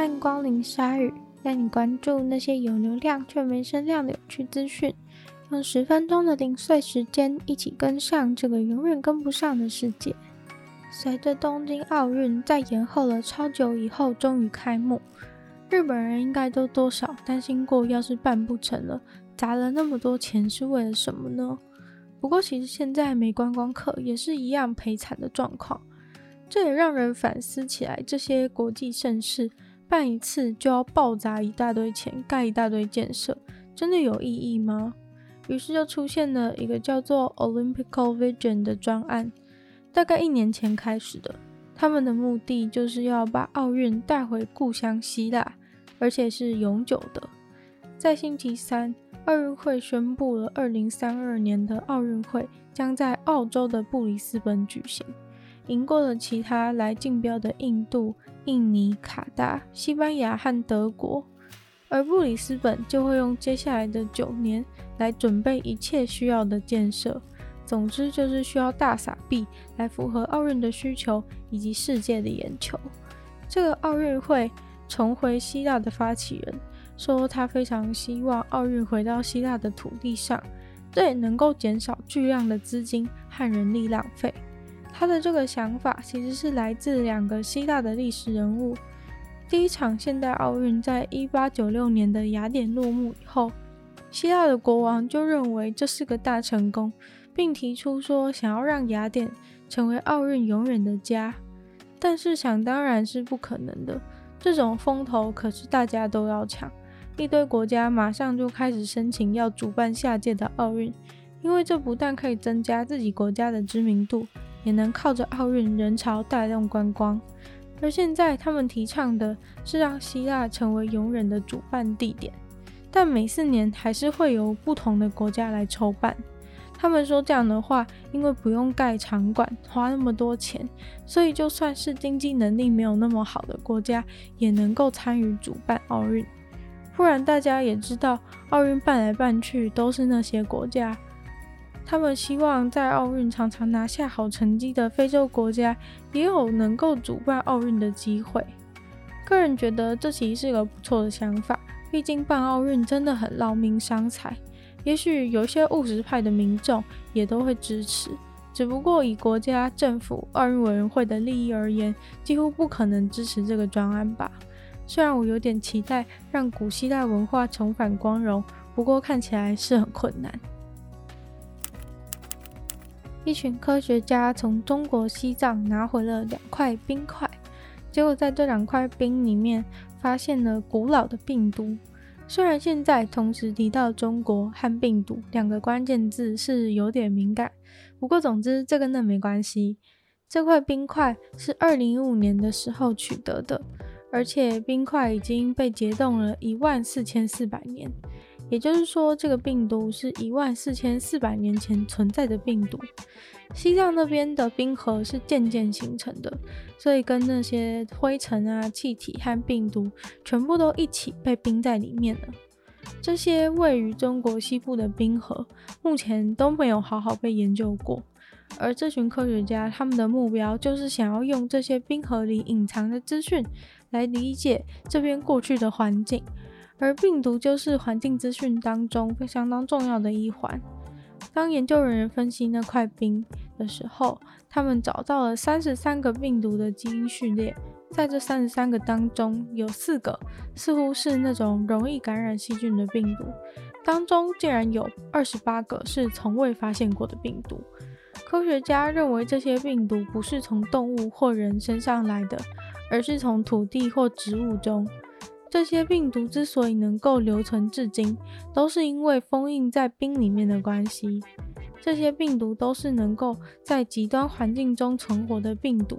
欢迎光临鲨鱼，带你关注那些有流量却没声量的有趣资讯。用十分钟的零碎时间，一起跟上这个永远跟不上的世界。随着东京奥运在延后了超久以后终于开幕，日本人应该都多少担心过，要是办不成了，砸了那么多钱是为了什么呢？不过其实现在没观光客也是一样赔惨的状况。这也让人反思起来，这些国际盛事办一次就要爆砸一大堆钱，盖一大堆建设，真的有意义吗？于是就出现了一个叫做 Olympic Vision 的专案，大概一年前开始的。他们的目的就是要把奥运带回故乡希腊，而且是永久的。在星期三，奥运会宣布了，二零三二年的奥运会将在澳洲的布里斯本举行。赢过了其他来竞标的印度、印尼、卡达、西班牙和德国，而布里斯本就会用接下来的九年来准备一切需要的建设。总之就是需要大撒币来符合奥运的需求以及世界的眼球。这个奥运会重回希腊的发起人说，他非常希望奥运回到希腊的土地上，这也能够减少巨量的资金和人力浪费。他的这个想法其实是来自两个希腊的历史人物。第一场现代奥运在一八九六年的雅典落幕以后，希腊的国王就认为这是个大成功，并提出说想要让雅典成为奥运永远的家。但是想当然是不可能的，这种风头可是大家都要抢，一堆国家马上就开始申请要主办下届的奥运，因为这不但可以增加自己国家的知名度。也能靠着奥运人潮带动观光，而现在他们提倡的是让希腊成为永远的主办地点，但每四年还是会由不同的国家来筹办。他们说这样的话，因为不用盖场馆，花那么多钱，所以就算是经济能力没有那么好的国家，也能够参与主办奥运。不然大家也知道，奥运办来办去都是那些国家。他们希望在奥运常常拿下好成绩的非洲国家也有能够主办奥运的机会。个人觉得这其实是个不错的想法，毕竟办奥运真的很劳民伤财。也许有些务实派的民众也都会支持，只不过以国家、政府、奥运委员会的利益而言，几乎不可能支持这个专案吧。虽然我有点期待让古希腊文化重返光荣，不过看起来是很困难。一群科学家从中国西藏拿回了两块冰块，结果在这两块冰里面发现了古老的病毒。虽然现在同时提到中国和病毒两个关键字是有点敏感，不过总之这跟那没关系。这块冰块是二零一五年的时候取得的，而且冰块已经被结冻了一万四千四百年。也就是说，这个病毒是一万四千四百年前存在的病毒。西藏那边的冰河是渐渐形成的，所以跟那些灰尘啊、气体和病毒全部都一起被冰在里面了。这些位于中国西部的冰河目前都没有好好被研究过，而这群科学家他们的目标就是想要用这些冰河里隐藏的资讯来理解这边过去的环境。而病毒就是环境资讯当中相当重要的一环。当研究人员分析那块冰的时候，他们找到了三十三个病毒的基因序列，在这三十三个当中，有四个似乎是那种容易感染细菌的病毒，当中竟然有二十八个是从未发现过的病毒。科学家认为这些病毒不是从动物或人身上来的，而是从土地或植物中。这些病毒之所以能够留存至今，都是因为封印在冰里面的关系。这些病毒都是能够在极端环境中存活的病毒。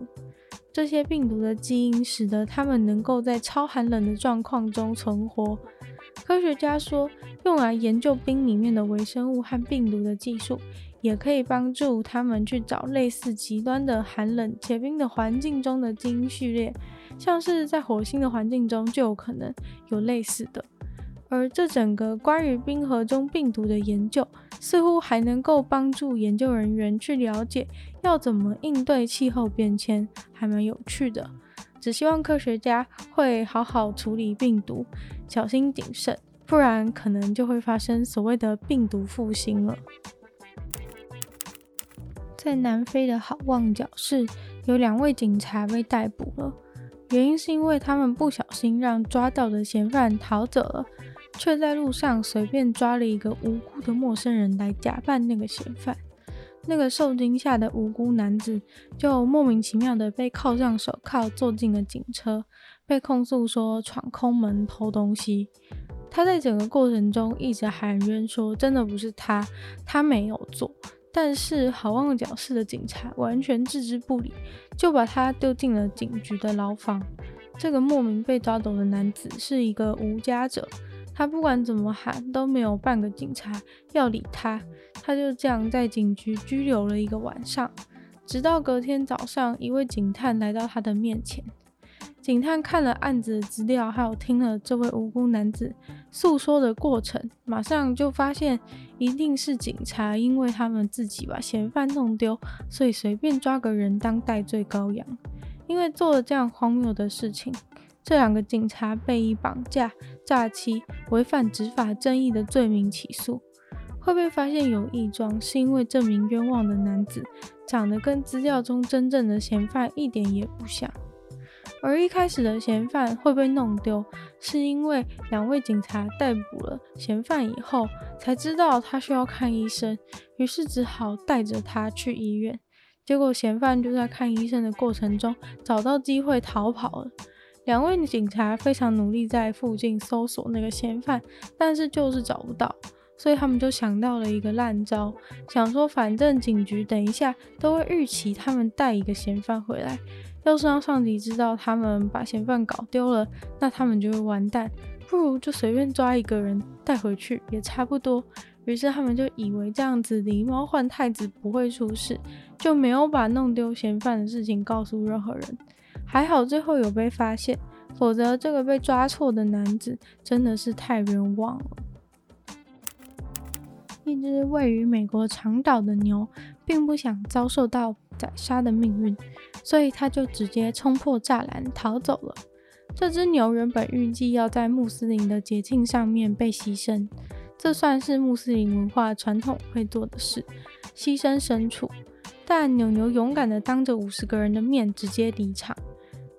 这些病毒的基因使得它们能够在超寒冷的状况中存活。科学家说，用来研究冰里面的微生物和病毒的技术，也可以帮助他们去找类似极端的寒冷且冰的环境中的基因序列。像是在火星的环境中就有可能有类似的，而这整个关于冰河中病毒的研究，似乎还能够帮助研究人员去了解要怎么应对气候变迁，还蛮有趣的。只希望科学家会好好处理病毒，小心谨慎，不然可能就会发生所谓的病毒复兴了。在南非的好望角市，有两位警察被逮捕了，原因是因为他们不小心让抓到的嫌犯逃走了，却在路上随便抓了一个无辜的陌生人来假扮那个嫌犯。那个受惊吓的无辜男子就莫名其妙的被铐上手铐，坐进了警车，被控诉说闯空门偷东西。他在整个过程中一直喊冤说真的不是他，他没有做。但是好望角市的警察完全置之不理，就把他丢进了警局的牢房。这个莫名被抓走的男子是一个无家者。他不管怎么喊，都没有半个警察要理他。他就这样在警局拘留了一个晚上，直到隔天早上，一位警探来到他的面前。警探看了案子的资料，还有听了这位无辜男子诉说的过程，马上就发现一定是警察，因为他们自己把嫌犯弄丢，所以随便抓个人当代罪羔羊。因为做了这样荒谬的事情。这两个警察被以绑架、诈欺、违反执法正义的罪名起诉，会被发现有异状，是因为这名冤枉的男子长得跟资料中真正的嫌犯一点也不像。而一开始的嫌犯会被弄丢，是因为两位警察逮捕了嫌犯以后，才知道他需要看医生，于是只好带着他去医院。结果嫌犯就在看医生的过程中找到机会逃跑了。两位警察非常努力在附近搜索那个嫌犯，但是就是找不到，所以他们就想到了一个烂招，想说反正警局等一下都会预期他们带一个嫌犯回来，要是让上级知道他们把嫌犯搞丢了，那他们就会完蛋，不如就随便抓一个人带回去也差不多。于是他们就以为这样子狸猫换太子不会出事，就没有把弄丢嫌犯的事情告诉任何人。还好最后有被发现，否则这个被抓错的男子真的是太冤枉了。一只位于美国长岛的牛，并不想遭受到宰杀的命运，所以他就直接冲破栅栏逃走了。这只牛原本预计要在穆斯林的节庆上面被牺牲，这算是穆斯林文化传统会做的事，牺牲牲畜。但牛牛勇敢地当着五十个人的面直接离场。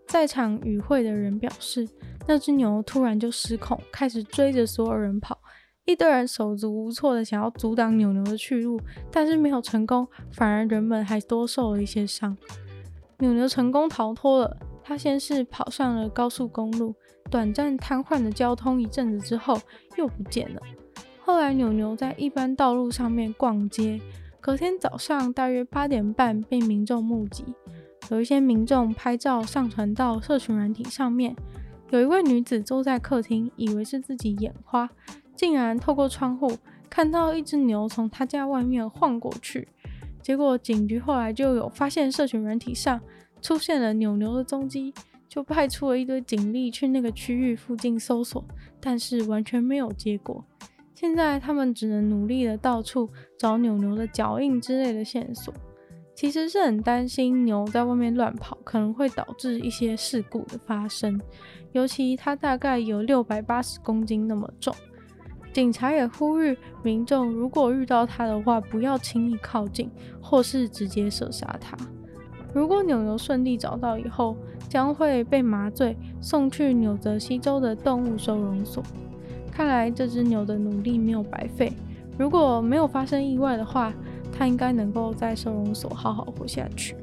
在场与会的人表示，那只牛突然就失控，开始追着所有人跑。一堆人手足无措的想要阻挡牛牛的去路，但是没有成功，反而人们还多受了一些伤。牛牛成功逃脱了，他先是跑上了高速公路，短暂瘫痪了交通一阵子之后又不见了。后来牛牛在一般道路上面逛街，隔天早上大约八点半被民众目击。有一些民众拍照上传到社群软体上面，有一位女子坐在客厅，以为是自己眼花，竟然透过窗户看到一只牛从他家外面晃过去。结果警局后来就有发现社群软体上出现了牛牛的踪迹，就派出了一堆警力去那个区域附近搜索，但是完全没有结果。现在他们只能努力的到处找牛牛的脚印之类的线索。其实是很担心牛在外面乱跑，可能会导致一些事故的发生。尤其它大概有六百八十公斤那么重。警察也呼吁民众，如果遇到它的话，不要轻易靠近，或是直接射杀它。如果牛牛顺利找到以后，将会被麻醉送去纽泽西州的动物收容所。看来这只牛的努力没有白费。如果没有发生意外的话，它应该能够在收容所好好活下去。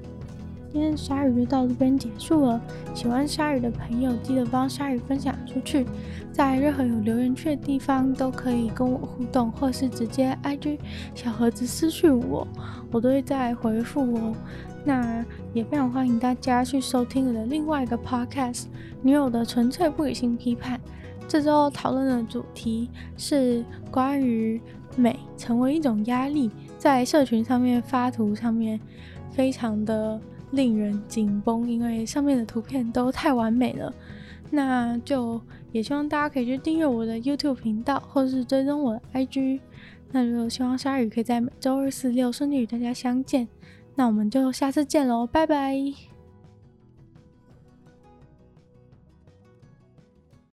今天鲨鱼就到这边结束了。喜欢鲨鱼的朋友，记得帮鲨鱼分享出去，在任何有留言区的地方都可以跟我互动，或是直接 IG 小盒子私讯我，我都会再回复哦。那也非常欢迎大家去收听我的另外一个 podcast《女友的纯粹不理性批判》。这周讨论的主题是关于美成为一种压力。在社群上面发图上面，非常的令人紧绷，因为上面的图片都太完美了。那就也希望大家可以去订阅我的 YouTube 频道，或是追踪我的 IG。那就希望鲨鱼可以在每周二、四、六顺利与大家相见。那我们就下次见喽，拜拜。